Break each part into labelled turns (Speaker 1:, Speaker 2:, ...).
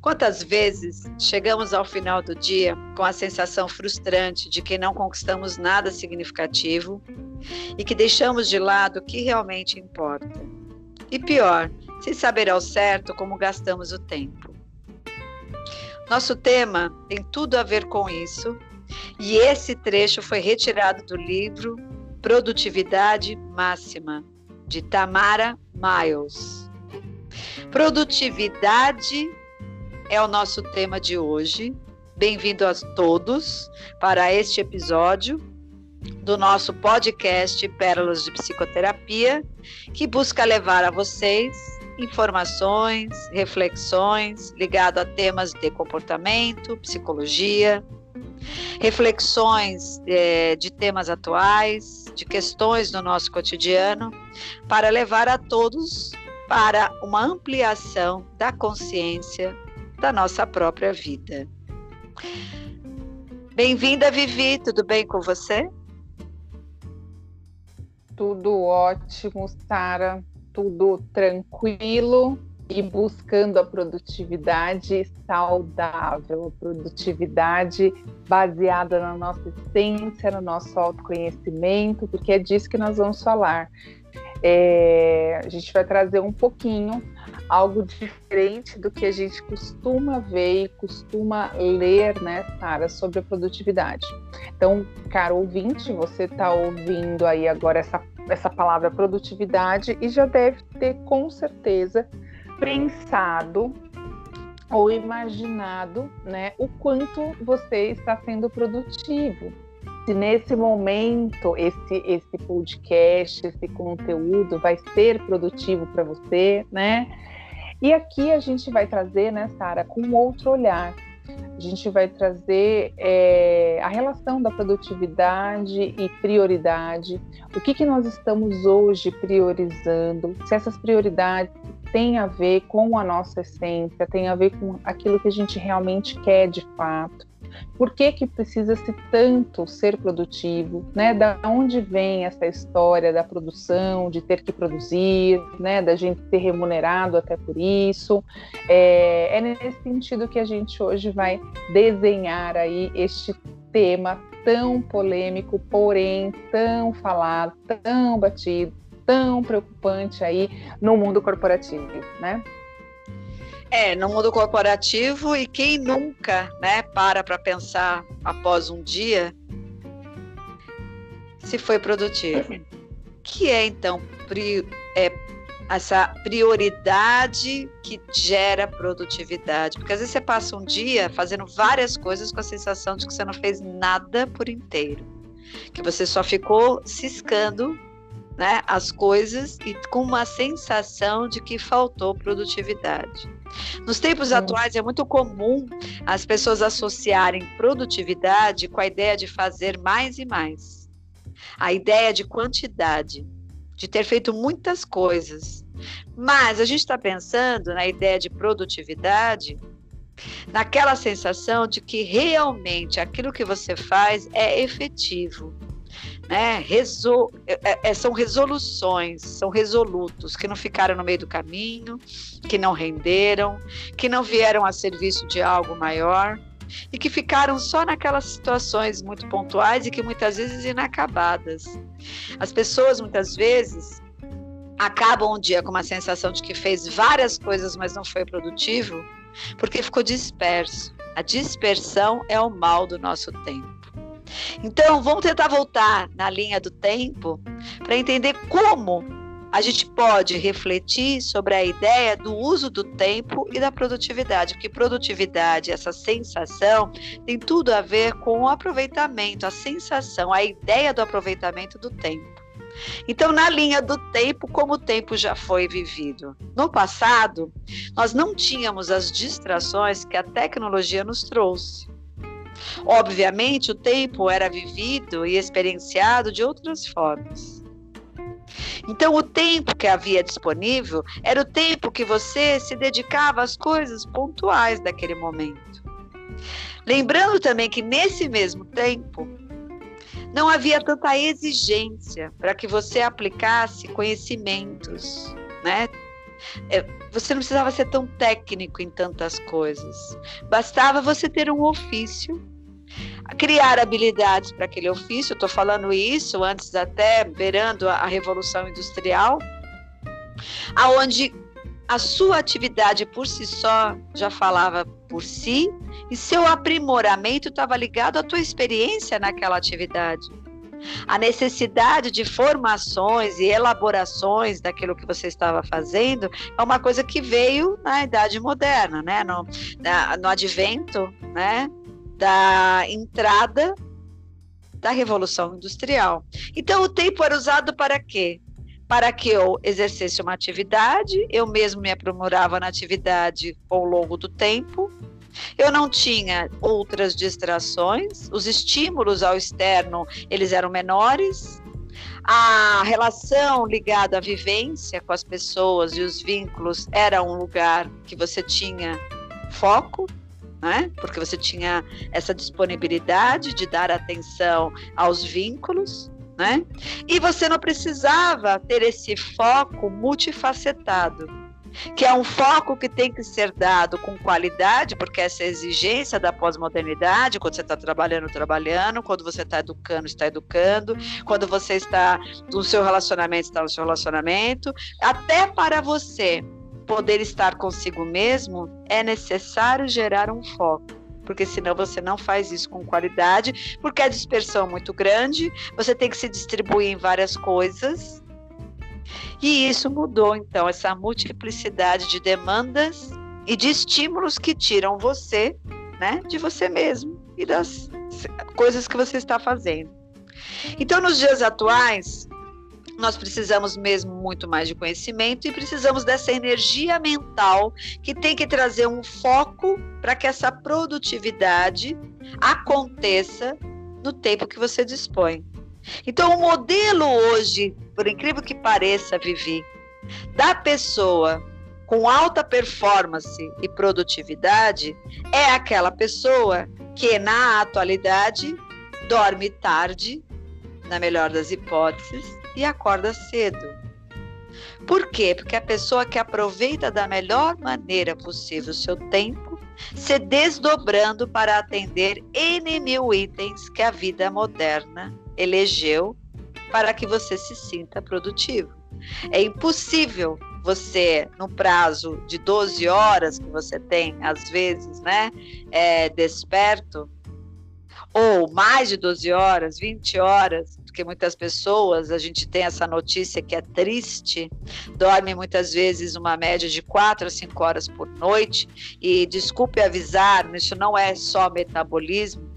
Speaker 1: Quantas vezes chegamos ao final do dia com a sensação frustrante de que não conquistamos nada significativo e que deixamos de lado o que realmente importa? E pior, sem saber ao certo como gastamos o tempo. Nosso tema tem tudo a ver com isso, e esse trecho foi retirado do livro Produtividade Máxima, de Tamara Miles. Produtividade é o nosso tema de hoje. Bem-vindo a todos para este episódio do nosso podcast Pérolas de Psicoterapia, que busca levar a vocês informações, reflexões ligadas a temas de comportamento, psicologia, reflexões é, de temas atuais, de questões do nosso cotidiano, para levar a todos para uma ampliação da consciência da nossa própria vida. Bem-vinda, Vivi, tudo bem com você?
Speaker 2: Tudo ótimo, Sara, tudo tranquilo e buscando a produtividade saudável, a produtividade baseada na nossa essência, no nosso autoconhecimento, porque é disso que nós vamos falar. É, a gente vai trazer um pouquinho algo diferente do que a gente costuma ver e costuma ler, né, Sara, sobre a produtividade. Então, caro ouvinte, você está ouvindo aí agora essa, essa palavra produtividade e já deve ter com certeza pensado ou imaginado, né, o quanto você está sendo produtivo. Se nesse momento esse esse podcast, esse conteúdo vai ser produtivo para você, né? E aqui a gente vai trazer, né, Sara, com outro olhar. A gente vai trazer é, a relação da produtividade e prioridade. O que, que nós estamos hoje priorizando? Se essas prioridades têm a ver com a nossa essência, têm a ver com aquilo que a gente realmente quer de fato. Por que, que precisa-se tanto ser produtivo? Né? Da onde vem essa história da produção, de ter que produzir, né? da gente ser remunerado até por isso? É, é nesse sentido que a gente hoje vai desenhar aí este tema tão polêmico, porém tão falado, tão batido, tão preocupante aí no mundo corporativo, né?
Speaker 1: É, no mundo corporativo e quem nunca, né, para para pensar após um dia se foi produtivo. Que é então pri, é, essa prioridade que gera produtividade? Porque às vezes você passa um dia fazendo várias coisas com a sensação de que você não fez nada por inteiro, que você só ficou ciscando né, as coisas e com uma sensação de que faltou produtividade. Nos tempos atuais é muito comum as pessoas associarem produtividade com a ideia de fazer mais e mais. A ideia de quantidade, de ter feito muitas coisas. Mas a gente está pensando na ideia de produtividade naquela sensação de que realmente aquilo que você faz é efetivo, né? Resol... É, é, é, são resoluções, são resolutos que não ficaram no meio do caminho, que não renderam, que não vieram a serviço de algo maior e que ficaram só naquelas situações muito pontuais e que muitas vezes inacabadas. As pessoas muitas vezes acabam um dia com uma sensação de que fez várias coisas, mas não foi produtivo, porque ficou disperso. A dispersão é o mal do nosso tempo. Então, vamos tentar voltar na linha do tempo para entender como a gente pode refletir sobre a ideia do uso do tempo e da produtividade, porque produtividade, essa sensação, tem tudo a ver com o aproveitamento, a sensação, a ideia do aproveitamento do tempo. Então, na linha do tempo, como o tempo já foi vivido. No passado, nós não tínhamos as distrações que a tecnologia nos trouxe. Obviamente, o tempo era vivido e experienciado de outras formas. Então, o tempo que havia disponível era o tempo que você se dedicava às coisas pontuais daquele momento. Lembrando também que nesse mesmo tempo, não havia tanta exigência para que você aplicasse conhecimentos, né? É, você não precisava ser tão técnico em tantas coisas. Bastava você ter um ofício, criar habilidades para aquele ofício. Estou falando isso antes até beirando a, revolução industrial, aonde a sua atividade por si só já falava por si e seu aprimoramento estava ligado à tua experiência naquela atividade. A necessidade de formações e elaborações daquilo que você estava fazendo é uma coisa que veio na Idade Moderna, né? no, na, no advento né? Da entrada da Revolução Industrial. Então, o tempo era usado para quê? Para que eu exercesse uma atividade, eu mesmo me aprimorava na atividade ao longo do tempo, eu não tinha outras distrações, os estímulos ao externo, eles eram menores. A relação ligada à vivência com as pessoas e os vínculos era um lugar que você tinha foco, né? Porque você tinha essa disponibilidade de dar atenção aos vínculos, né? E você não precisava ter esse foco multifacetado que é um foco que tem que ser dado com qualidade, porque essa exigência da pós-modernidade, quando você está trabalhando, trabalhando, quando você está educando, está educando, quando você está no seu relacionamento, está no seu relacionamento, até para você poder estar consigo mesmo, é necessário gerar um foco porque senão você não faz isso com qualidade, porque a dispersão é muito grande, você tem que se distribuir em várias coisas, e isso mudou, então, essa multiplicidade de demandas e de estímulos que tiram você, né, de você mesmo e das coisas que você está fazendo. Então, nos dias atuais, nós precisamos mesmo muito mais de conhecimento e precisamos dessa energia mental que tem que trazer um foco para que essa produtividade aconteça no tempo que você dispõe. Então, o modelo hoje, por incrível que pareça, Vivi, da pessoa com alta performance e produtividade é aquela pessoa que, na atualidade, dorme tarde, na melhor das hipóteses, e acorda cedo. Por quê? Porque a pessoa que aproveita da melhor maneira possível o seu tempo, se desdobrando para atender N mil itens que a vida moderna elegeu para que você se sinta produtivo. É impossível você, no prazo de 12 horas que você tem, às vezes, né, é, desperto, ou mais de 12 horas, 20 horas, porque muitas pessoas, a gente tem essa notícia que é triste, dorme muitas vezes uma média de 4 a 5 horas por noite, e desculpe avisar, isso não é só metabolismo,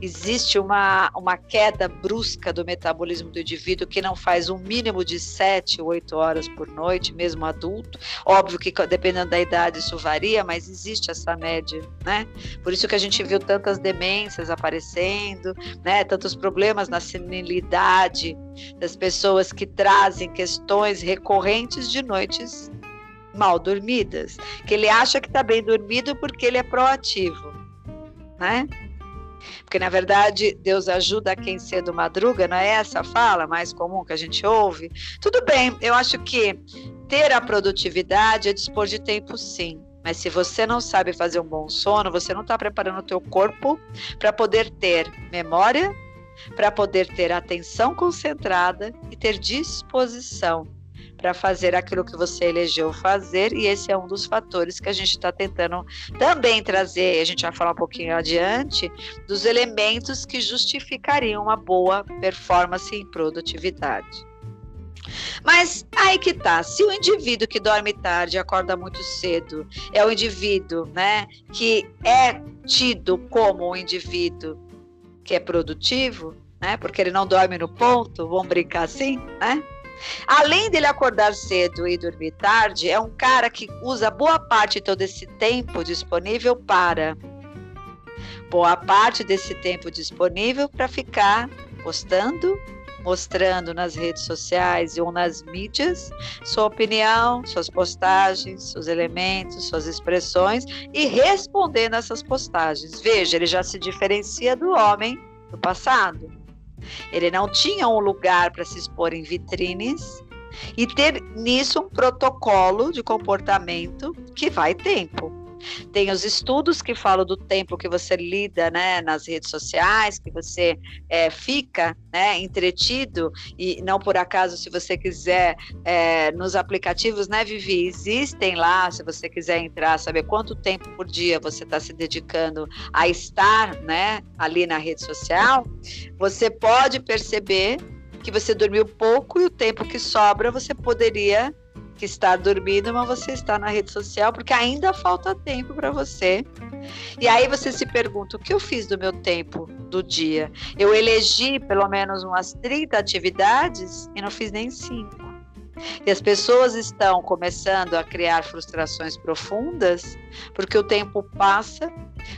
Speaker 1: existe uma, uma queda brusca do metabolismo do indivíduo que não faz um mínimo de 7, 8 horas por noite, mesmo adulto. Óbvio que dependendo da idade isso varia, mas existe essa média, né? Por isso que a gente viu tantas demências aparecendo, né? Tantos problemas na senilidade das pessoas que trazem questões recorrentes de noites mal dormidas, que ele acha que está bem dormido porque ele é proativo, né? Porque, na verdade, Deus ajuda quem cedo madruga, não é essa a fala mais comum que a gente ouve? Tudo bem, eu acho que ter a produtividade é dispor de tempo, sim. Mas se você não sabe fazer um bom sono, você não está preparando o teu corpo para poder ter memória, para poder ter atenção concentrada e ter disposição para fazer aquilo que você elegeu fazer, e esse é um dos fatores que a gente está tentando também trazer, a gente vai falar um pouquinho adiante, dos elementos que justificariam uma boa performance em produtividade. Mas aí que tá, se o indivíduo que dorme tarde e acorda muito cedo é o indivíduo, né, que é tido como um indivíduo que é produtivo, né, porque ele não dorme no ponto, vamos brincar assim, né? Além dele acordar cedo e dormir tarde, é um cara que usa boa parte todo esse tempo disponível para boa parte desse tempo disponível para ficar postando, mostrando nas redes sociais ou nas mídias sua opinião, suas postagens, seus elementos, suas expressões e respondendo essas postagens. Veja, ele já se diferencia do homem do passado. Ele não tinha um lugar para se expor em vitrines, e ter nisso um protocolo de comportamento que vai tempo. Tem os estudos que falam do tempo que você lida né, nas redes sociais, que você é, fica né, entretido, e não por acaso, se você quiser, é, nos aplicativos, né, Vivi, existem lá, se você quiser entrar, saber quanto tempo por dia você está se dedicando a estar né, ali na rede social, você pode perceber que você dormiu pouco e o tempo que sobra você poderia que está dormindo, mas você está na rede social porque ainda falta tempo para você. E aí você se pergunta: o que eu fiz do meu tempo do dia? Eu elegi pelo menos umas 30 atividades e não fiz nem cinco. E as pessoas estão começando a criar frustrações profundas porque o tempo passa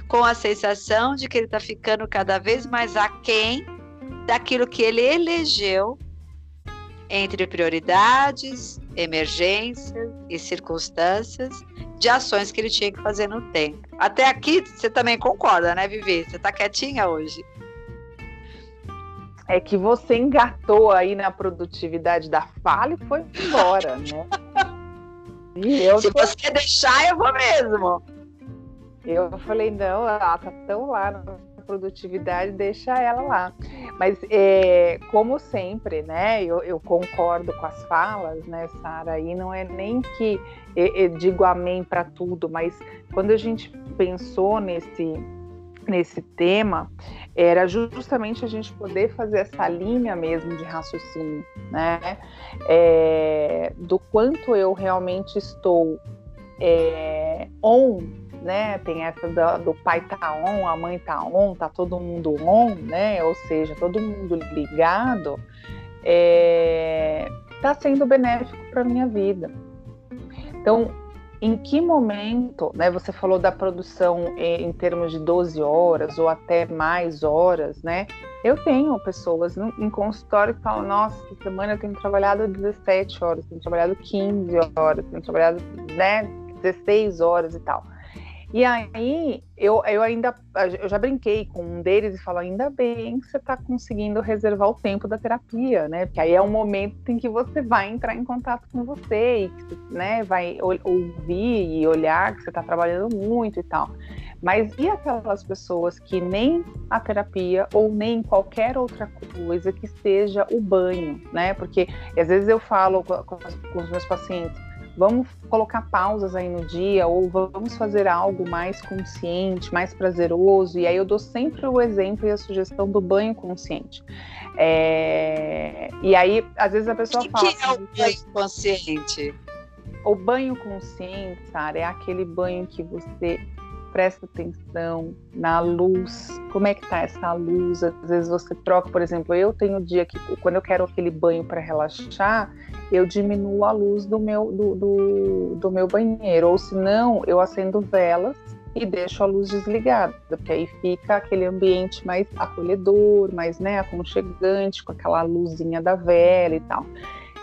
Speaker 1: com a sensação de que ele está ficando cada vez mais aquém daquilo que ele elegeu entre prioridades, emergências e circunstâncias de ações que ele tinha que fazer no tempo. Até aqui você também concorda, né, Vivi? Você está quietinha hoje.
Speaker 2: É que você engatou aí na produtividade da fala e foi embora, né?
Speaker 1: Se tô... você deixar, eu vou mesmo.
Speaker 2: Eu falei, não, ela tá tão lá no produtividade, deixa ela lá. Mas, é, como sempre, né, eu, eu, concordo com as falas, né, Sara, e não é nem que eu digo amém para tudo, mas quando a gente pensou nesse, nesse tema, era justamente a gente poder fazer essa linha mesmo de raciocínio, né, é, do quanto eu realmente estou é, on né? Tem essa do, do, pai tá on, a mãe tá on, tá todo mundo on, né? Ou seja, todo mundo ligado, é, tá sendo benéfico para minha vida. Então, em que momento, né? Você falou da produção em, em termos de 12 horas ou até mais horas, né? Eu tenho pessoas no, em consultório que falam: Nossa, essa semana eu tenho trabalhado 17 horas, tenho trabalhado 15 horas, tenho trabalhado né, 16 horas e tal. E aí eu, eu ainda eu já brinquei com um deles e falo, ainda bem que você está conseguindo reservar o tempo da terapia, né? Porque aí é um momento em que você vai entrar em contato com você e que, né, vai ouvir e olhar que você está trabalhando muito e tal. Mas e aquelas pessoas que nem a terapia ou nem qualquer outra coisa que seja o banho, né? Porque às vezes eu falo com, com os meus pacientes, vamos colocar pausas aí no dia ou vamos fazer algo mais consciente, mais prazeroso. E aí eu dou sempre o exemplo e a sugestão do banho consciente. É... E aí, às vezes a pessoa
Speaker 1: que
Speaker 2: fala.
Speaker 1: O que é o banho consciente?
Speaker 2: O banho consciente, Sara, é aquele banho que você presta atenção na luz, como é que tá essa luz? Às vezes você troca, por exemplo, eu tenho dia que quando eu quero aquele banho para relaxar, eu diminuo a luz do meu, do, do, do meu banheiro, ou se não, eu acendo velas e deixo a luz desligada, porque aí fica aquele ambiente mais acolhedor, mais né, aconchegante, com aquela luzinha da vela e tal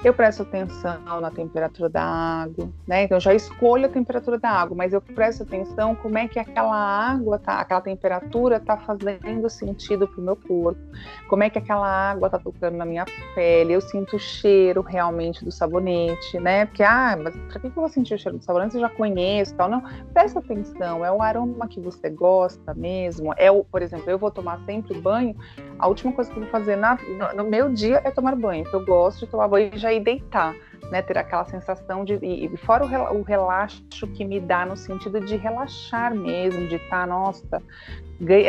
Speaker 2: eu presto atenção na temperatura da água, né? Então já escolho a temperatura da água, mas eu presto atenção como é que aquela água tá, aquela temperatura tá fazendo sentido para o meu corpo, como é que aquela água tá tocando na minha pele, eu sinto o cheiro realmente do sabonete, né? Porque ah, mas para que eu vou sentir o cheiro do sabonete? Eu já conheço, tal. Não, presta atenção, é o aroma que você gosta mesmo. É o, por exemplo, eu vou tomar sempre banho. A última coisa que eu vou fazer na, no, no meu dia é tomar banho. Eu gosto de tomar banho já ir deitar, né? Ter aquela sensação de. E fora o relaxo que me dá no sentido de relaxar mesmo, de estar, tá, nossa,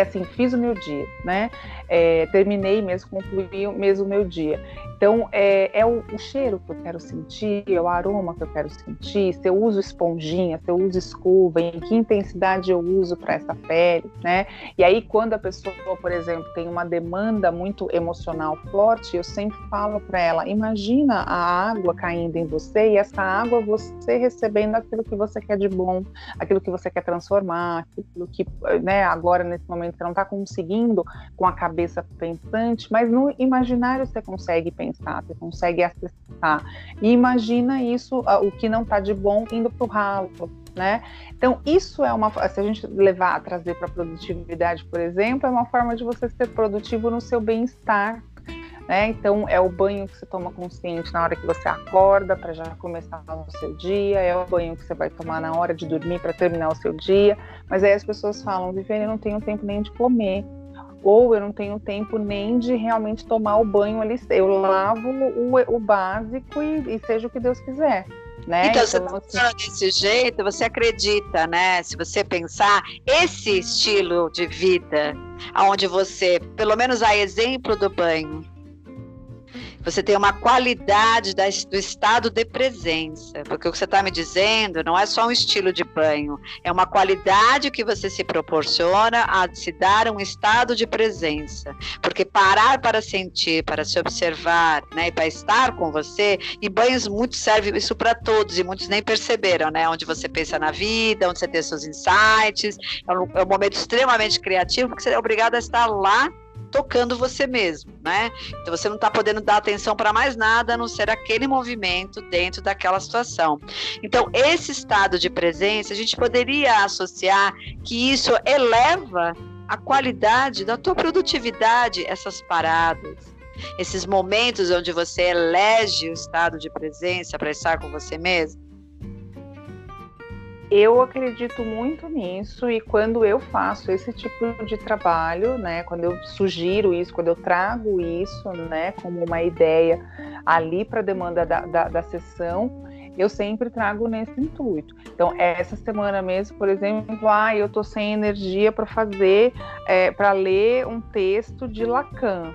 Speaker 2: assim, fiz o meu dia, né? É, terminei mesmo, concluí mesmo o meu dia. Então, é, é o, o, cheiro que eu quero sentir, é o aroma que eu quero sentir, se eu uso esponjinha, se eu uso escova, em que intensidade eu uso para essa pele, né? E aí, quando a pessoa, por exemplo, tem uma demanda muito emocional forte, eu sempre falo para ela: imagina a água caindo em você e essa água você recebendo aquilo que você quer de bom, aquilo que você quer transformar, aquilo que, né, agora nesse momento você não está conseguindo com a cabeça pensante, mas no imaginário você consegue pensar, você consegue acessar. E imagina isso, o que não está de bom, indo para o ralo. Né? Então, isso é uma. Se a gente levar, trazer para produtividade, por exemplo, é uma forma de você ser produtivo no seu bem-estar, Né? Então, é o banho que você toma consciente na hora que você acorda para já começar o seu dia, é o banho que você vai tomar na hora de dormir para terminar o seu dia. Mas aí as pessoas falam, Viviane, eu não tenho tempo nem de comer. Ou eu não tenho tempo nem de realmente tomar o banho ali. Eu lavo o, o básico e, e seja o que Deus quiser. Né?
Speaker 1: Então, então você tá desse jeito, você acredita, né? Se você pensar, esse estilo de vida, onde você, pelo menos a exemplo do banho, você tem uma qualidade do estado de presença. Porque o que você está me dizendo não é só um estilo de banho, é uma qualidade que você se proporciona a se dar um estado de presença. Porque parar para sentir, para se observar, né, e para estar com você, e banhos muito servem isso para todos, e muitos nem perceberam, né? Onde você pensa na vida, onde você tem seus insights, é um, é um momento extremamente criativo, porque você é obrigado a estar lá tocando você mesmo, né? Então você não está podendo dar atenção para mais nada a não ser aquele movimento dentro daquela situação. Então, esse estado de presença, a gente poderia associar que isso eleva a qualidade da tua produtividade, essas paradas, esses momentos onde você elege o estado de presença para estar com você mesmo.
Speaker 2: Eu acredito muito nisso e quando eu faço esse tipo de trabalho, né, quando eu sugiro isso, quando eu trago isso, né, como uma ideia ali para a demanda da, da, da sessão, eu sempre trago nesse intuito. Então, essa semana mesmo, por exemplo, ah, eu tô sem energia para fazer, é, para ler um texto de Lacan.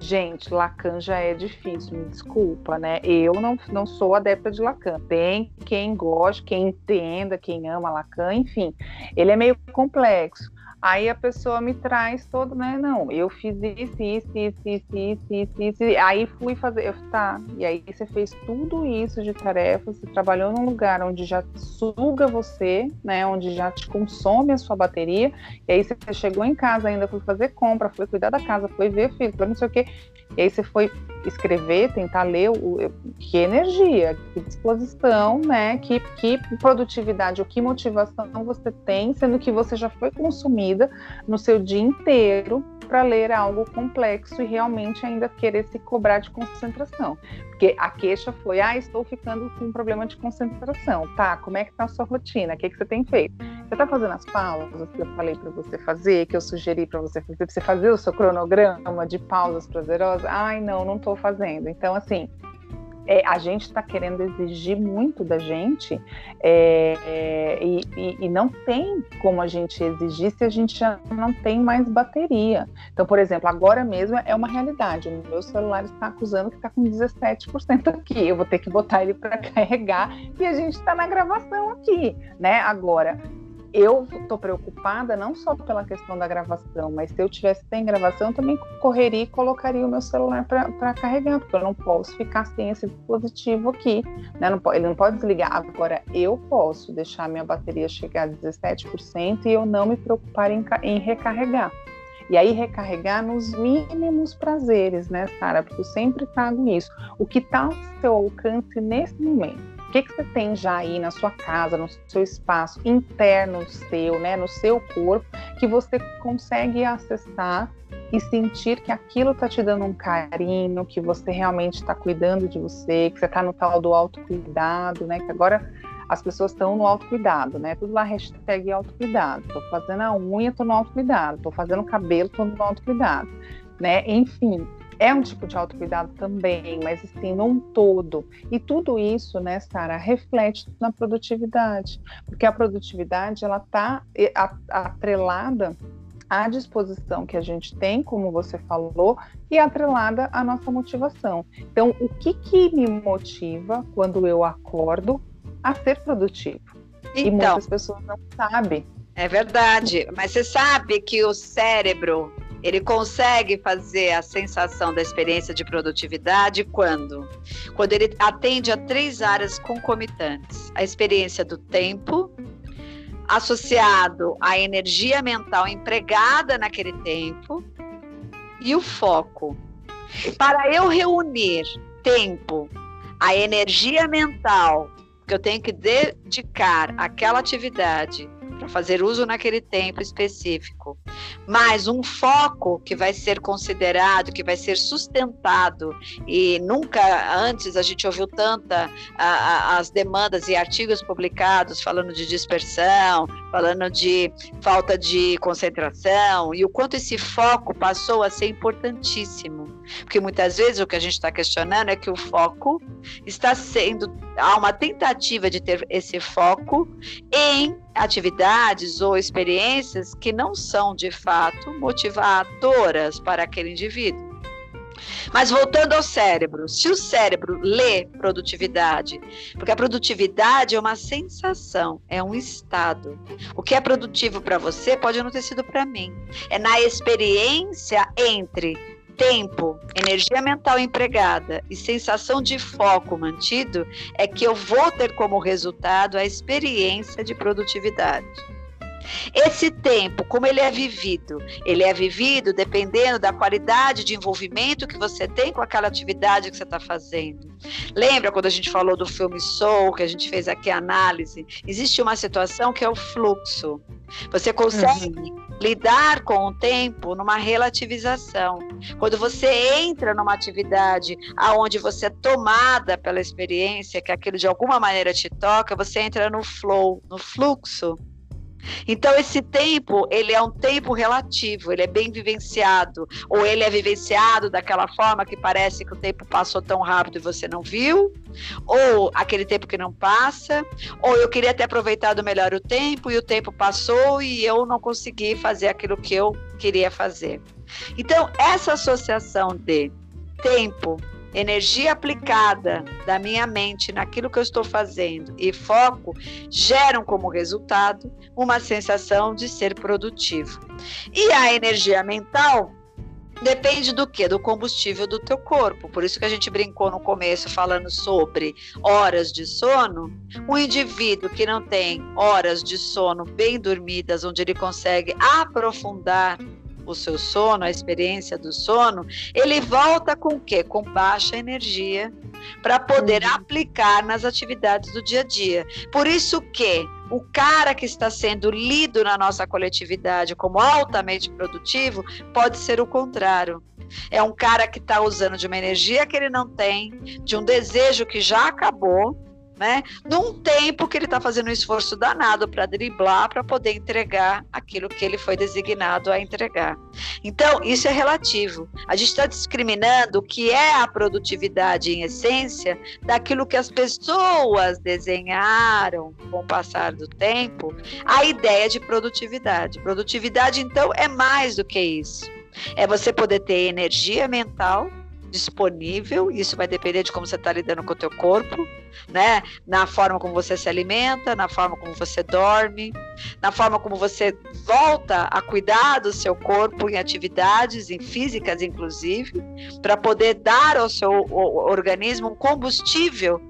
Speaker 2: Gente, Lacan já é difícil, me desculpa, né? Eu não, não sou adepta de Lacan. Tem quem goste, quem entenda, quem ama Lacan, enfim. Ele é meio complexo. Aí a pessoa me traz todo, né? Não, eu fiz isso, isso, isso, isso, isso, isso, isso. Aí fui fazer, eu, tá. E aí você fez tudo isso de tarefas, você trabalhou num lugar onde já suga você, né? Onde já te consome a sua bateria. E aí você chegou em casa ainda, foi fazer compra, foi cuidar da casa, foi ver filho, foi não sei o quê. E aí você foi escrever, tentar ler o, que energia, que disposição, né? Que, que produtividade ou que motivação você tem, sendo que você já foi consumida no seu dia inteiro para ler algo complexo e realmente ainda querer se cobrar de concentração. Porque a queixa foi: ah, estou ficando com um problema de concentração. Tá, como é que tá a sua rotina? O que, que você tem feito? Você está fazendo as pausas que eu falei para você fazer, que eu sugeri para você fazer, para você fazer o seu cronograma de pausas prazerosas? Ai, não, não estou fazendo. Então, assim, é, a gente está querendo exigir muito da gente é, é, e, e, e, não tem como a gente exigir se a gente já não tem mais bateria. Então, por exemplo, agora mesmo é uma realidade. O meu celular está acusando que está com 17% aqui. Eu vou ter que botar ele para carregar e a gente está na gravação aqui, né? Agora, eu estou preocupada não só pela questão da gravação, mas se eu tivesse sem gravação, eu também correria e colocaria o meu celular para carregar, porque eu não posso ficar sem esse dispositivo aqui. Né? Não, ele não pode desligar. Agora, eu posso deixar minha bateria chegar a 17% e eu não me preocupar em, em recarregar. E aí recarregar nos mínimos prazeres, né, Sara? Porque eu sempre trago isso. O que está ao seu alcance nesse momento? O que, que você tem já aí na sua casa, no seu espaço interno seu, né, no seu corpo, que você consegue acessar e sentir que aquilo está te dando um carinho, que você realmente está cuidando de você, que você está no tal do autocuidado, né? Que agora as pessoas estão no autocuidado, né? Tudo lá hashtag autocuidado. Tô fazendo a unha, tô no autocuidado. Tô fazendo o cabelo, tô no autocuidado, né? Enfim, é um tipo de autocuidado também, mas assim, num todo. E tudo isso, né, Sara, reflete na produtividade, porque a produtividade, ela está atrelada à disposição que a gente tem, como você falou, e atrelada à nossa motivação. Então, o que, que me motiva quando eu acordo a ser produtivo? Então, e muitas pessoas não sabem.
Speaker 1: É verdade, mas você sabe que o cérebro ele consegue fazer a sensação da experiência de produtividade quando? Quando ele atende a três áreas concomitantes: a experiência do tempo, associado à energia mental empregada naquele tempo, e o foco. Para eu reunir tempo, a energia mental que eu tenho que dedicar àquela atividade para fazer uso naquele tempo específico, mas um foco que vai ser considerado, que vai ser sustentado e nunca antes a gente ouviu tanta a, a, as demandas e artigos publicados falando de dispersão, falando de falta de concentração e o quanto esse foco passou a ser importantíssimo. Porque muitas vezes o que a gente está questionando é que o foco está sendo. Há uma tentativa de ter esse foco em atividades ou experiências que não são de fato motivadoras para aquele indivíduo. Mas voltando ao cérebro, se o cérebro lê produtividade, porque a produtividade é uma sensação, é um estado. O que é produtivo para você pode não ter sido para mim. É na experiência entre tempo, energia mental empregada e sensação de foco mantido é que eu vou ter como resultado a experiência de produtividade. Esse tempo, como ele é vivido? Ele é vivido dependendo da qualidade de envolvimento que você tem com aquela atividade que você está fazendo. Lembra quando a gente falou do filme Soul, que a gente fez aqui a análise? Existe uma situação que é o fluxo. Você consegue uhum. lidar com o tempo numa relativização. Quando você entra numa atividade aonde você é tomada pela experiência, que aquilo de alguma maneira te toca, você entra no flow, no fluxo. Então esse tempo, ele é um tempo relativo, ele é bem vivenciado, ou ele é vivenciado daquela forma que parece que o tempo passou tão rápido e você não viu, ou aquele tempo que não passa, ou eu queria ter aproveitado melhor o tempo e o tempo passou e eu não consegui fazer aquilo que eu queria fazer. Então, essa associação de tempo energia aplicada da minha mente naquilo que eu estou fazendo e foco geram como resultado uma sensação de ser produtivo. E a energia mental depende do que? Do combustível do teu corpo. Por isso que a gente brincou no começo falando sobre horas de sono. Um indivíduo que não tem horas de sono bem dormidas, onde ele consegue aprofundar o seu sono, a experiência do sono, ele volta com o quê? Com baixa energia para poder uhum. aplicar nas atividades do dia a dia. Por isso que o cara que está sendo lido na nossa coletividade como altamente produtivo pode ser o contrário. É um cara que está usando de uma energia que ele não tem, de um desejo que já acabou, né? Num tempo que ele está fazendo um esforço danado para driblar, para poder entregar aquilo que ele foi designado a entregar. Então, isso é relativo. A gente está discriminando o que é a produtividade em essência daquilo que as pessoas desenharam com o passar do tempo, a ideia de produtividade. Produtividade, então, é mais do que isso. É você poder ter energia mental disponível, isso vai depender de como você está lidando com o teu corpo, né? Na forma como você se alimenta, na forma como você dorme, na forma como você volta a cuidar do seu corpo em atividades, em físicas inclusive, para poder dar ao seu organismo um combustível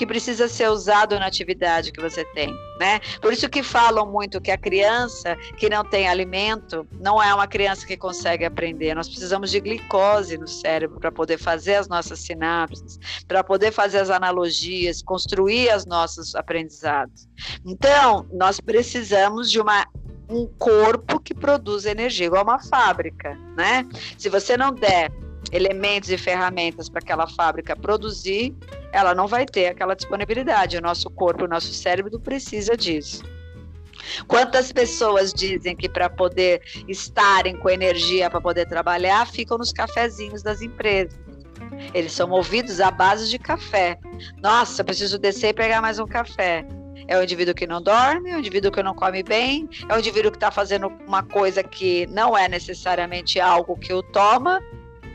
Speaker 1: que precisa ser usado na atividade que você tem, né? Por isso que falam muito que a criança que não tem alimento não é uma criança que consegue aprender. Nós precisamos de glicose no cérebro para poder fazer as nossas sinapses, para poder fazer as analogias, construir os nossos aprendizados. Então, nós precisamos de uma um corpo que produz energia, igual uma fábrica, né? Se você não der elementos e ferramentas para aquela fábrica produzir, ela não vai ter aquela disponibilidade. O nosso corpo, o nosso cérebro precisa disso. Quantas pessoas dizem que para poder estarem com energia para poder trabalhar, ficam nos cafezinhos das empresas? Eles são movidos à base de café. Nossa, preciso descer e pegar mais um café. É o indivíduo que não dorme, é o indivíduo que não come bem, é o indivíduo que está fazendo uma coisa que não é necessariamente algo que o toma,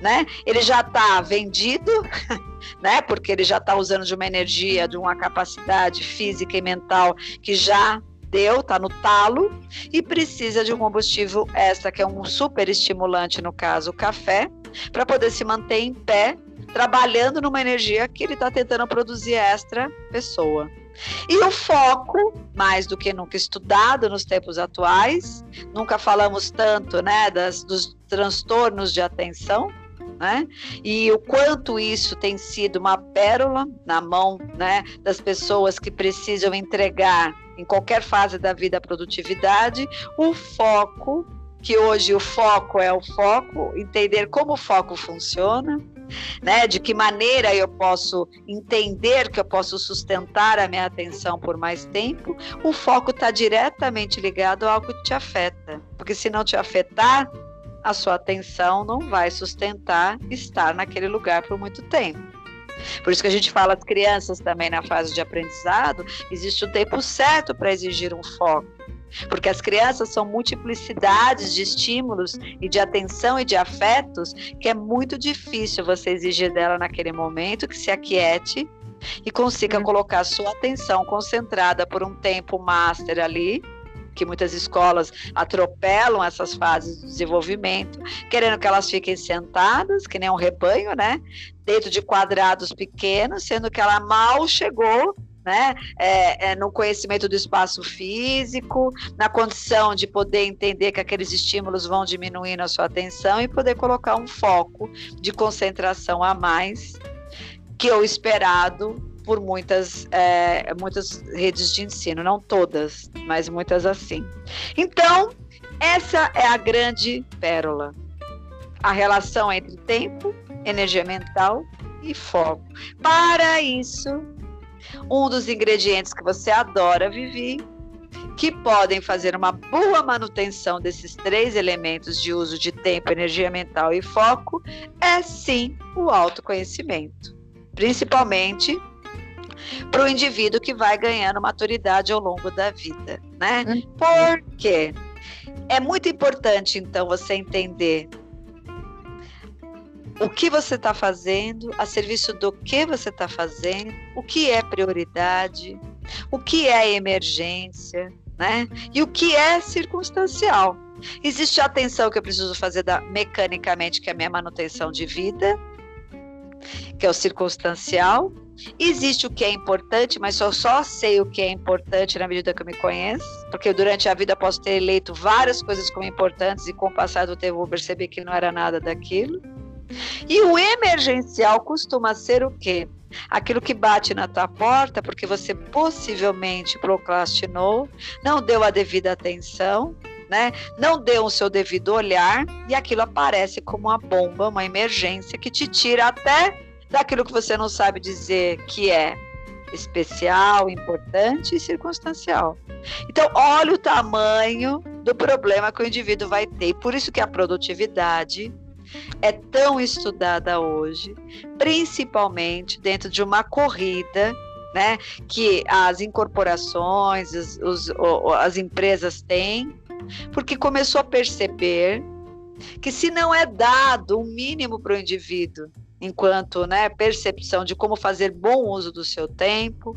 Speaker 1: né? Ele já está vendido, né? Porque ele já está usando de uma energia, de uma capacidade física e mental que já deu, está no talo e precisa de um combustível extra, que é um super estimulante, no caso, o café, para poder se manter em pé, trabalhando numa energia que ele está tentando produzir extra pessoa. E o foco, mais do que nunca estudado nos tempos atuais, nunca falamos tanto né, das, dos transtornos de atenção, né? E o quanto isso tem sido uma pérola na mão, né, das pessoas que precisam entregar em qualquer fase da vida a produtividade, o foco, que hoje o foco é o foco, entender como o foco funciona, né? De que maneira eu posso entender que eu posso sustentar a minha atenção por mais tempo, o foco está diretamente ligado a algo que te afeta. Porque se não te afetar, a sua atenção não vai sustentar estar naquele lugar por muito tempo. Por isso que a gente fala das crianças também na fase de aprendizado, existe um tempo certo para exigir um foco. Porque as crianças são multiplicidades de estímulos e de atenção e de afetos que é muito difícil você exigir dela naquele momento que se aquiete e consiga uhum. colocar sua atenção concentrada por um tempo master ali que muitas escolas atropelam essas fases de desenvolvimento, querendo que elas fiquem sentadas, que nem um rebanho, né? Dentro de quadrados pequenos, sendo que ela mal chegou né? É, é, no conhecimento do espaço físico, na condição de poder entender que aqueles estímulos vão diminuindo a sua atenção e poder colocar um foco de concentração a mais que o esperado por muitas, é, muitas redes de ensino, não todas, mas muitas assim. Então, essa é a grande pérola. A relação entre tempo, energia mental e foco. Para isso, um dos ingredientes que você adora, Vivi, que podem fazer uma boa manutenção desses três elementos de uso de tempo, energia mental e foco, é sim o autoconhecimento. Principalmente para o indivíduo que vai ganhando maturidade ao longo da vida, né? Uhum. Por quê? É muito importante, então, você entender o que você está fazendo, a serviço do que você está fazendo, o que é prioridade, o que é emergência, né? E o que é circunstancial. Existe a atenção que eu preciso fazer da, mecanicamente, que é a minha manutenção de vida, que é o circunstancial, Existe o que é importante, mas eu só sei o que é importante na medida que eu me conheço, porque durante a vida posso ter eleito várias coisas como importantes e com o passar do tempo vou perceber que não era nada daquilo. E o emergencial costuma ser o quê? Aquilo que bate na tua porta porque você possivelmente procrastinou, não deu a devida atenção, né? Não deu o seu devido olhar e aquilo aparece como uma bomba, uma emergência que te tira até daquilo que você não sabe dizer que é especial, importante e circunstancial. Então, olha o tamanho do problema que o indivíduo vai ter. E por isso que a produtividade é tão estudada hoje, principalmente dentro de uma corrida né, que as incorporações, os, os, as empresas têm, porque começou a perceber que se não é dado um mínimo para o indivíduo enquanto né, percepção de como fazer bom uso do seu tempo,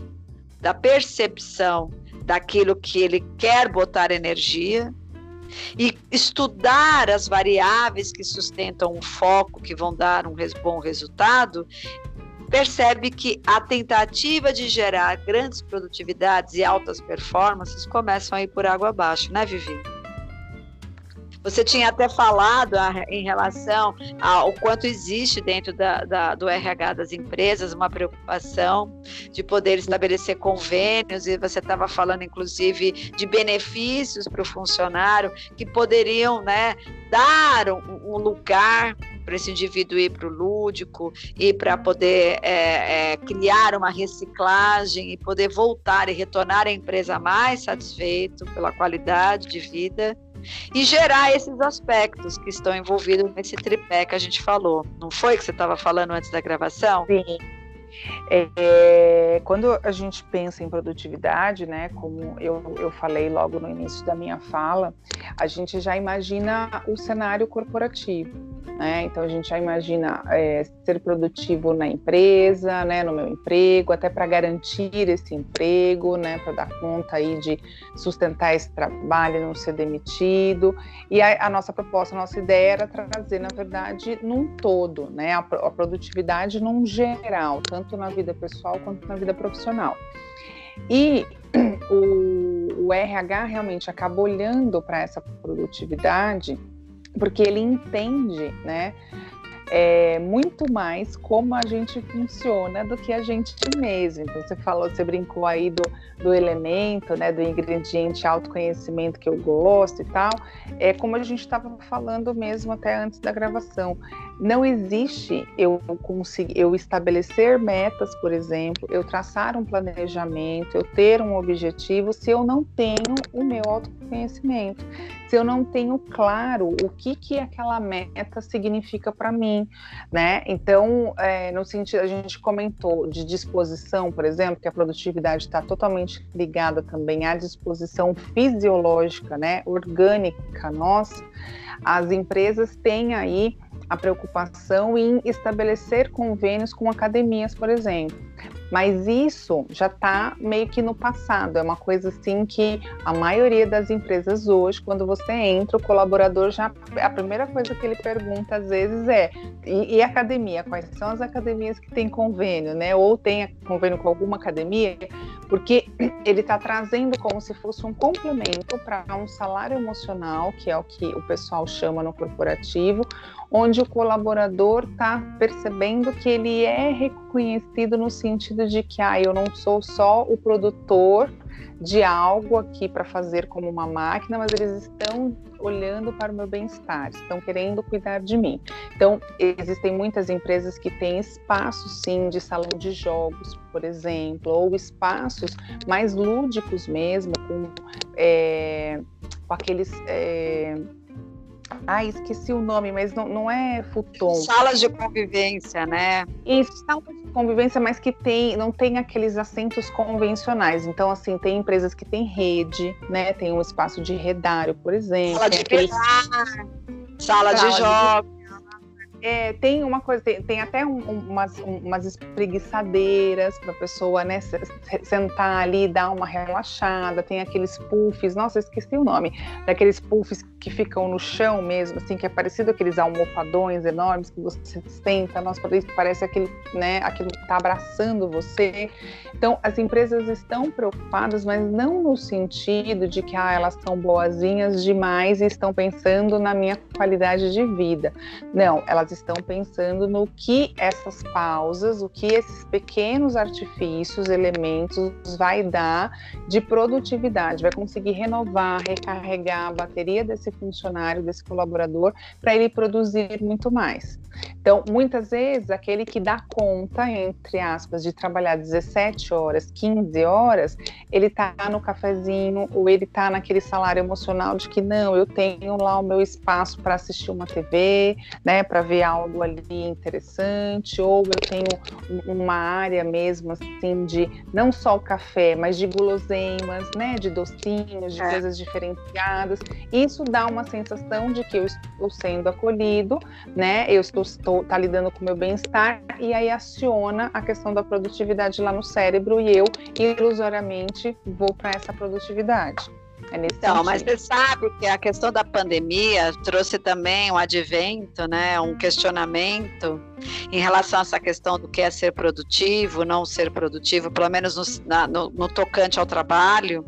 Speaker 1: da percepção daquilo que ele quer botar energia e estudar as variáveis que sustentam o foco, que vão dar um bom resultado, percebe que a tentativa de gerar grandes produtividades e altas performances começam a ir por água abaixo, né, Vivi? Você tinha até falado a, em relação ao quanto existe dentro da, da, do RH das empresas uma preocupação de poder estabelecer convênios, e você estava falando, inclusive, de benefícios para o funcionário que poderiam né, dar um, um lugar para esse indivíduo ir para o lúdico e para poder é, é, criar uma reciclagem e poder voltar e retornar à empresa mais satisfeito pela qualidade de vida e gerar esses aspectos que estão envolvidos nesse tripé que a gente falou. Não foi que você estava falando antes da gravação?
Speaker 2: Sim. É, quando a gente pensa em produtividade, né, como eu, eu falei logo no início da minha fala, a gente já imagina o cenário corporativo. Né? Então a gente já imagina é, ser produtivo na empresa, né, no meu emprego, até para garantir esse emprego, né, para dar conta aí de sustentar esse trabalho, não ser demitido. E a, a nossa proposta, a nossa ideia era trazer, na verdade, num todo, né, a, a produtividade num geral, tanto na vida pessoal quanto na vida profissional. E o, o RH realmente acaba olhando para essa produtividade porque ele entende, né, é, muito mais como a gente funciona do que a gente mesmo. Então, você falou, você brincou aí do, do elemento, né, do ingrediente autoconhecimento que eu gosto e tal. É como a gente estava falando mesmo até antes da gravação. Não existe eu conseguir, eu estabelecer metas, por exemplo, eu traçar um planejamento, eu ter um objetivo, se eu não tenho o meu autoconhecimento, se eu não tenho claro o que que aquela meta significa para mim, né? Então, é, no sentido, a gente comentou de disposição, por exemplo, que a produtividade está totalmente ligada também à disposição fisiológica, né? Orgânica nossa. As empresas têm aí a preocupação em estabelecer convênios com academias, por exemplo. Mas isso já está meio que no passado. É uma coisa assim que a maioria das empresas hoje, quando você entra, o colaborador já. A primeira coisa que ele pergunta às vezes é: e, e academia? Quais são as academias que têm convênio, né? Ou tem convênio com alguma academia? Porque ele está trazendo como se fosse um complemento para um salário emocional, que é o que o pessoal chama no corporativo, onde o colaborador está percebendo que ele é reconhecido no sentido de que ah, eu não sou só o produtor de algo aqui para fazer como uma máquina, mas eles estão olhando para o meu bem-estar, estão querendo cuidar de mim. Então, existem muitas empresas que têm espaços, sim, de salão de jogos, por exemplo, ou espaços mais lúdicos mesmo, com, é, com aqueles. É, ah, esqueci o nome, mas não, não é futon.
Speaker 1: Salas de convivência, né?
Speaker 2: Isso, salas convivência, mas que tem, não tem aqueles assentos convencionais. Então, assim, tem empresas que têm rede, né? Tem um espaço de redário, por exemplo.
Speaker 1: Sala de aqueles... sala, sala de jogos.
Speaker 2: É, tem uma coisa, tem, tem até um, umas, um, umas espreguiçadeiras para a pessoa né, sentar ali e dar uma relaxada. Tem aqueles puffs, nossa, esqueci o nome, daqueles puffs que ficam no chão mesmo, assim, que é parecido aqueles almofadões enormes que você senta, nossa, parece aquele, né, aquele que está abraçando você. Então, as empresas estão preocupadas, mas não no sentido de que ah, elas são boazinhas demais e estão pensando na minha qualidade de vida. Não, elas estão pensando no que essas pausas, o que esses pequenos artifícios, elementos vai dar de produtividade, vai conseguir renovar, recarregar a bateria desse funcionário, desse colaborador, para ele produzir muito mais. Então, muitas vezes, aquele que dá conta, entre aspas, de trabalhar 17 horas, 15 horas, ele está no cafezinho ou ele está naquele salário emocional de que não, eu tenho lá o meu espaço para assistir uma TV, né, para ver algo ali interessante, ou eu tenho uma área mesmo assim de não só o café, mas de guloseimas, né, de docinhos, de é. coisas diferenciadas. Isso dá uma sensação de que eu estou sendo acolhido, né? Eu estou, estou tá lidando com o meu bem-estar e aí aciona a questão da produtividade lá no cérebro e eu ilusoriamente vou para essa produtividade.
Speaker 1: É então, mas você sabe que a questão da pandemia trouxe também um advento, né, um questionamento em relação a essa questão do que é ser produtivo, não ser produtivo, pelo menos no, na, no, no tocante ao trabalho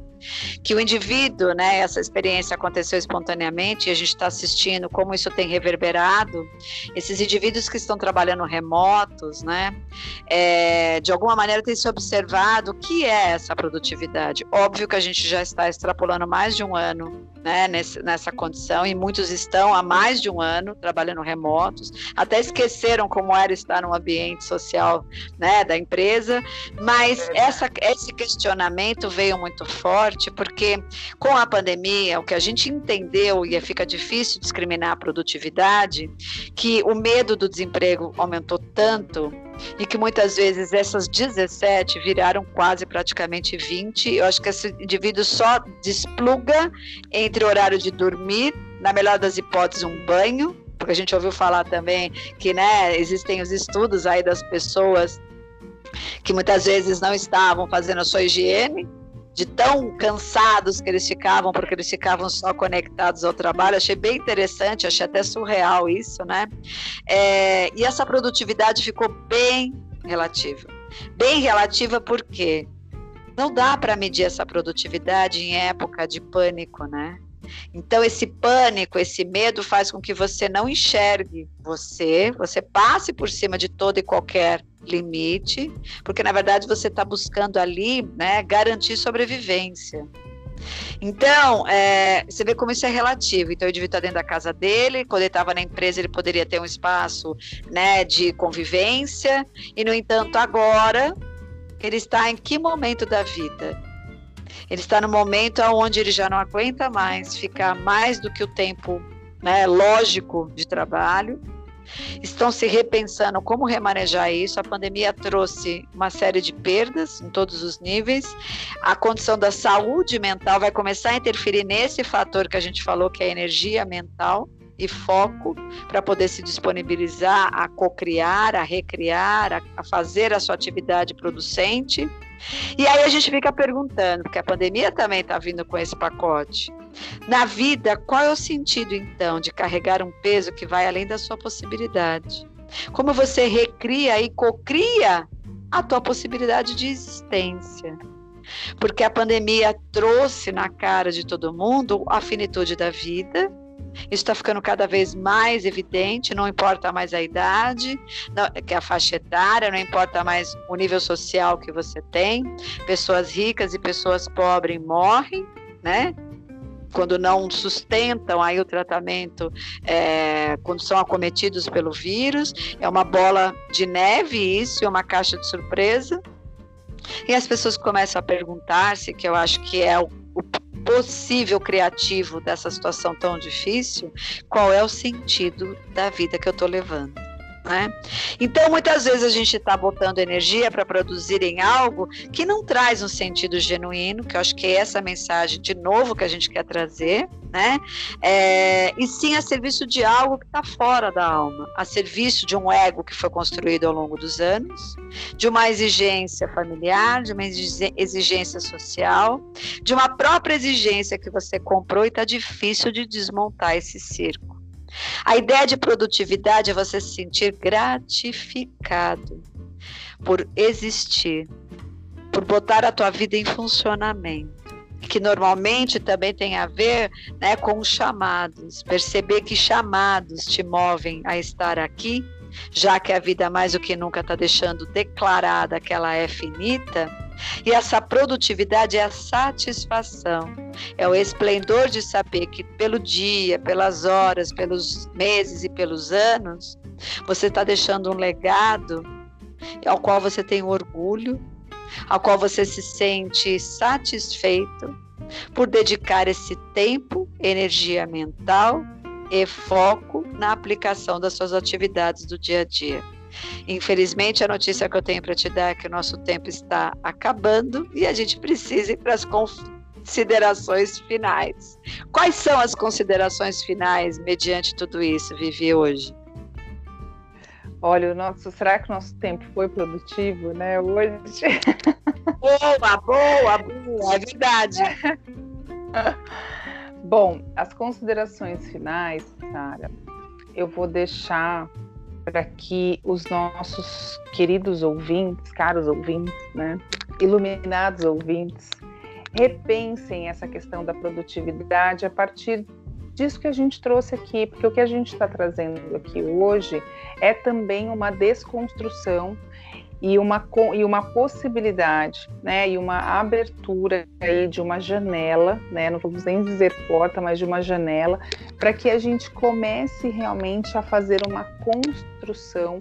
Speaker 1: que o indivíduo, né, essa experiência aconteceu espontaneamente e a gente está assistindo como isso tem reverberado. Esses indivíduos que estão trabalhando remotos, né, é, de alguma maneira tem se observado o que é essa produtividade. Óbvio que a gente já está extrapolando mais de um ano né, nesse, nessa condição, e muitos estão há mais de um ano trabalhando remotos, até esqueceram como era estar no ambiente social né, da empresa, mas essa, esse questionamento veio muito forte, porque com a pandemia, o que a gente entendeu, e fica difícil discriminar a produtividade, que o medo do desemprego aumentou tanto e que muitas vezes essas 17 viraram quase praticamente 20. Eu acho que esse indivíduo só despluga entre o horário de dormir, na melhor das hipóteses, um banho, porque a gente ouviu falar também que né, existem os estudos aí das pessoas que muitas vezes não estavam fazendo a sua higiene, de tão cansados que eles ficavam, porque eles ficavam só conectados ao trabalho. Achei bem interessante, achei até surreal isso, né? É, e essa produtividade ficou bem relativa. Bem relativa porque não dá para medir essa produtividade em época de pânico, né? Então, esse pânico, esse medo faz com que você não enxergue você, você passe por cima de todo e qualquer limite, porque na verdade você está buscando ali né, garantir sobrevivência. Então, é, você vê como isso é relativo. Então, ele devia estar dentro da casa dele, quando ele estava na empresa, ele poderia ter um espaço né, de convivência, e, no entanto, agora, ele está em que momento da vida? Ele está no momento onde ele já não aguenta mais ficar mais do que o tempo né, lógico de trabalho. Estão se repensando como remanejar isso. A pandemia trouxe uma série de perdas em todos os níveis. A condição da saúde mental vai começar a interferir nesse fator que a gente falou, que é energia mental e foco para poder se disponibilizar a cocriar, a recriar, a, a fazer a sua atividade producente. E aí a gente fica perguntando, porque a pandemia também está vindo com esse pacote. Na vida, qual é o sentido então de carregar um peso que vai além da sua possibilidade? Como você recria e cocria a tua possibilidade de existência? Porque a pandemia trouxe na cara de todo mundo a finitude da vida isso está ficando cada vez mais evidente, não importa mais a idade, que a faixa etária, não importa mais o nível social que você tem. Pessoas ricas e pessoas pobres morrem, né? Quando não sustentam aí o tratamento, é, quando são acometidos pelo vírus, é uma bola de neve isso, é uma caixa de surpresa. E as pessoas começam a perguntar-se, que eu acho que é o, o possível criativo dessa situação tão difícil, qual é o sentido da vida que eu estou levando. Né? Então, muitas vezes a gente está botando energia para produzir em algo que não traz um sentido genuíno, que eu acho que é essa mensagem de novo que a gente quer trazer, né? É, e sim a serviço de algo que está fora da alma, a serviço de um ego que foi construído ao longo dos anos, de uma exigência familiar, de uma exigência social, de uma própria exigência que você comprou e está difícil de desmontar esse circo. A ideia de produtividade é você se sentir gratificado por existir, por botar a tua vida em funcionamento que normalmente também tem a ver né, com os chamados, perceber que chamados te movem a estar aqui, já que a vida mais do que nunca está deixando declarada que ela é finita, e essa produtividade é a satisfação, é o esplendor de saber que pelo dia, pelas horas, pelos meses e pelos anos, você está deixando um legado ao qual você tem orgulho, ao qual você se sente satisfeito por dedicar esse tempo, energia mental e foco na aplicação das suas atividades do dia a dia. Infelizmente, a notícia que eu tenho para te dar é que o nosso tempo está acabando e a gente precisa ir para as considerações finais. Quais são as considerações finais mediante tudo isso, Vivi, hoje?
Speaker 2: Olha, o nosso, será que o nosso tempo foi produtivo, né? Hoje.
Speaker 1: Boa, boa, boa, é verdade.
Speaker 2: Bom, as considerações finais, Sara, eu vou deixar para que os nossos queridos ouvintes, caros ouvintes, né, iluminados ouvintes, repensem essa questão da produtividade a partir disso que a gente trouxe aqui, porque o que a gente está trazendo aqui hoje é também uma desconstrução e uma, e uma possibilidade, né, e uma abertura aí de uma janela, né, não vamos nem dizer porta, mas de uma janela, para que a gente comece realmente a fazer uma construção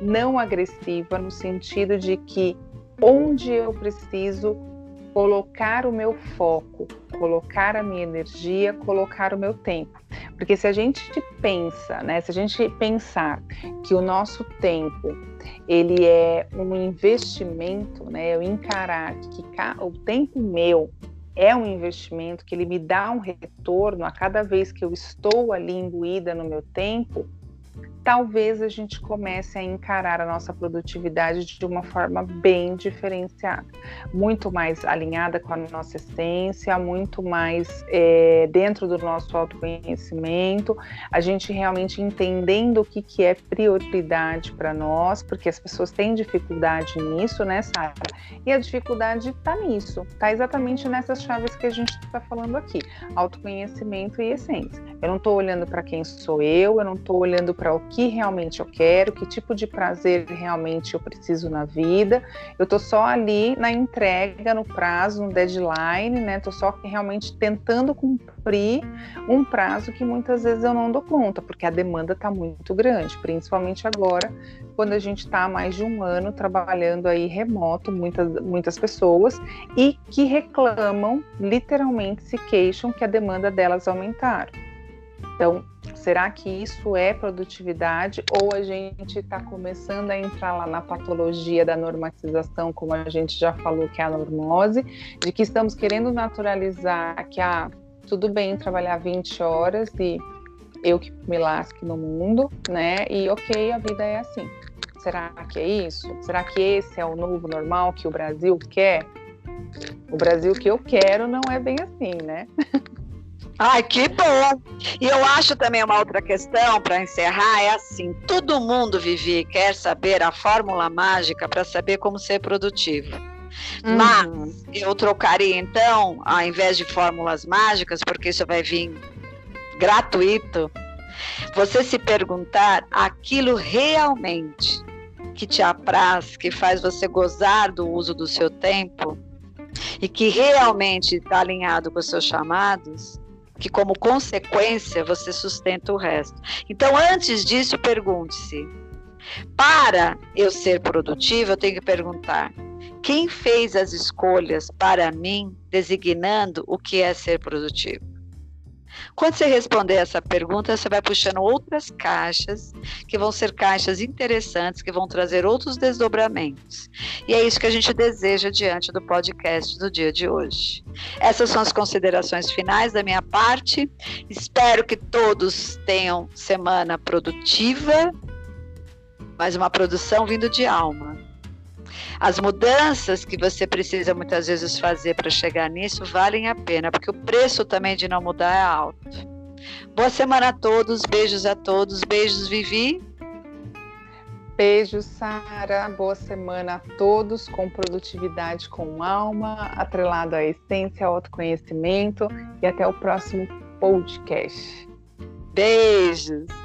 Speaker 2: não agressiva, no sentido de que onde eu preciso colocar o meu foco, colocar a minha energia, colocar o meu tempo. Porque se a gente pensa, né, se a gente pensar que o nosso tempo ele é um investimento, né, eu encarar que o tempo meu é um investimento que ele me dá um retorno a cada vez que eu estou ali imbuída no meu tempo, talvez a gente comece a encarar a nossa produtividade de uma forma bem diferenciada, muito mais alinhada com a nossa essência, muito mais é, dentro do nosso autoconhecimento, a gente realmente entendendo o que, que é prioridade para nós, porque as pessoas têm dificuldade nisso, né, Sara? E a dificuldade está nisso, está exatamente nessas chaves que a gente está falando aqui: autoconhecimento e essência. Eu não estou olhando para quem sou eu, eu não estou olhando para o que realmente eu quero, que tipo de prazer realmente eu preciso na vida. Eu estou só ali na entrega, no prazo, no deadline, né? Estou só realmente tentando cumprir um prazo que muitas vezes eu não dou conta, porque a demanda está muito grande, principalmente agora, quando a gente está há mais de um ano trabalhando aí remoto, muitas, muitas pessoas, e que reclamam, literalmente se queixam que a demanda delas aumentaram. Então, será que isso é produtividade ou a gente está começando a entrar lá na patologia da normatização, como a gente já falou que é a normose, de que estamos querendo naturalizar que ah, tudo bem trabalhar 20 horas e eu que me lasque no mundo, né? E ok, a vida é assim. Será que é isso? Será que esse é o novo normal que o Brasil quer? O Brasil que eu quero não é bem assim, né?
Speaker 1: Ai, que bom! E eu acho também uma outra questão para encerrar é assim: todo mundo, Vivi, quer saber a fórmula mágica para saber como ser produtivo. Uhum. Mas eu trocaria então, ao invés de fórmulas mágicas, porque isso vai vir gratuito, você se perguntar aquilo realmente que te apraz, que faz você gozar do uso do seu tempo e que realmente está alinhado com os seus chamados, que como consequência você sustenta o resto. Então, antes disso, pergunte-se: para eu ser produtivo, eu tenho que perguntar: quem fez as escolhas para mim, designando o que é ser produtivo? Quando você responder essa pergunta, você vai puxando outras caixas, que vão ser caixas interessantes, que vão trazer outros desdobramentos. E é isso que a gente deseja diante do podcast do dia de hoje. Essas são as considerações finais da minha parte. Espero que todos tenham semana produtiva, mas uma produção vindo de alma. As mudanças que você precisa muitas vezes fazer para chegar nisso valem a pena, porque o preço também de não mudar é alto. Boa semana a todos, beijos a todos, beijos Vivi.
Speaker 2: Beijos, Sara. Boa semana a todos, com produtividade com alma, atrelado à essência, ao autoconhecimento e até o próximo podcast.
Speaker 1: Beijos.